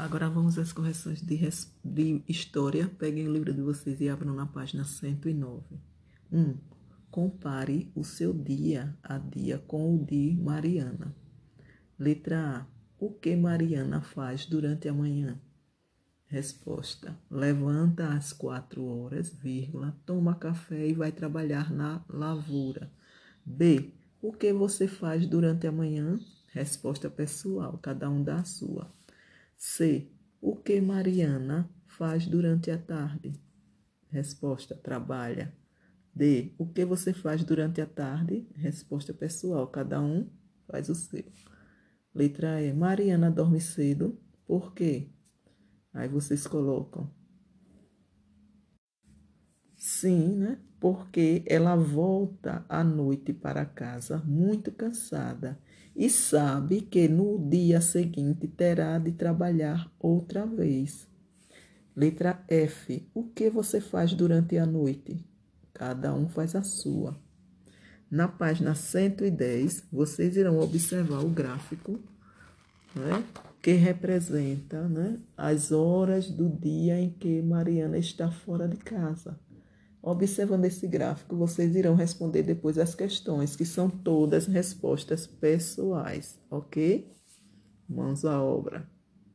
Agora vamos às correções de, de história. Peguem o livro de vocês e abram na página 109. 1. Um, compare o seu dia a dia com o de Mariana. Letra A. O que Mariana faz durante a manhã? Resposta: Levanta às quatro horas, vírgula, toma café e vai trabalhar na lavoura. B. O que você faz durante a manhã? Resposta pessoal, cada um dá a sua. C. O que Mariana faz durante a tarde? Resposta: trabalha. D. O que você faz durante a tarde? Resposta pessoal, cada um faz o seu. Letra E. Mariana dorme cedo. Por quê? Aí vocês colocam. Sim, né? Porque ela volta à noite para casa muito cansada e sabe que no dia seguinte terá de trabalhar outra vez. Letra F. O que você faz durante a noite? Cada um faz a sua. Na página 110, vocês irão observar o gráfico né, que representa né, as horas do dia em que Mariana está fora de casa. Observando esse gráfico, vocês irão responder depois as questões, que são todas respostas pessoais, ok? Mãos à obra.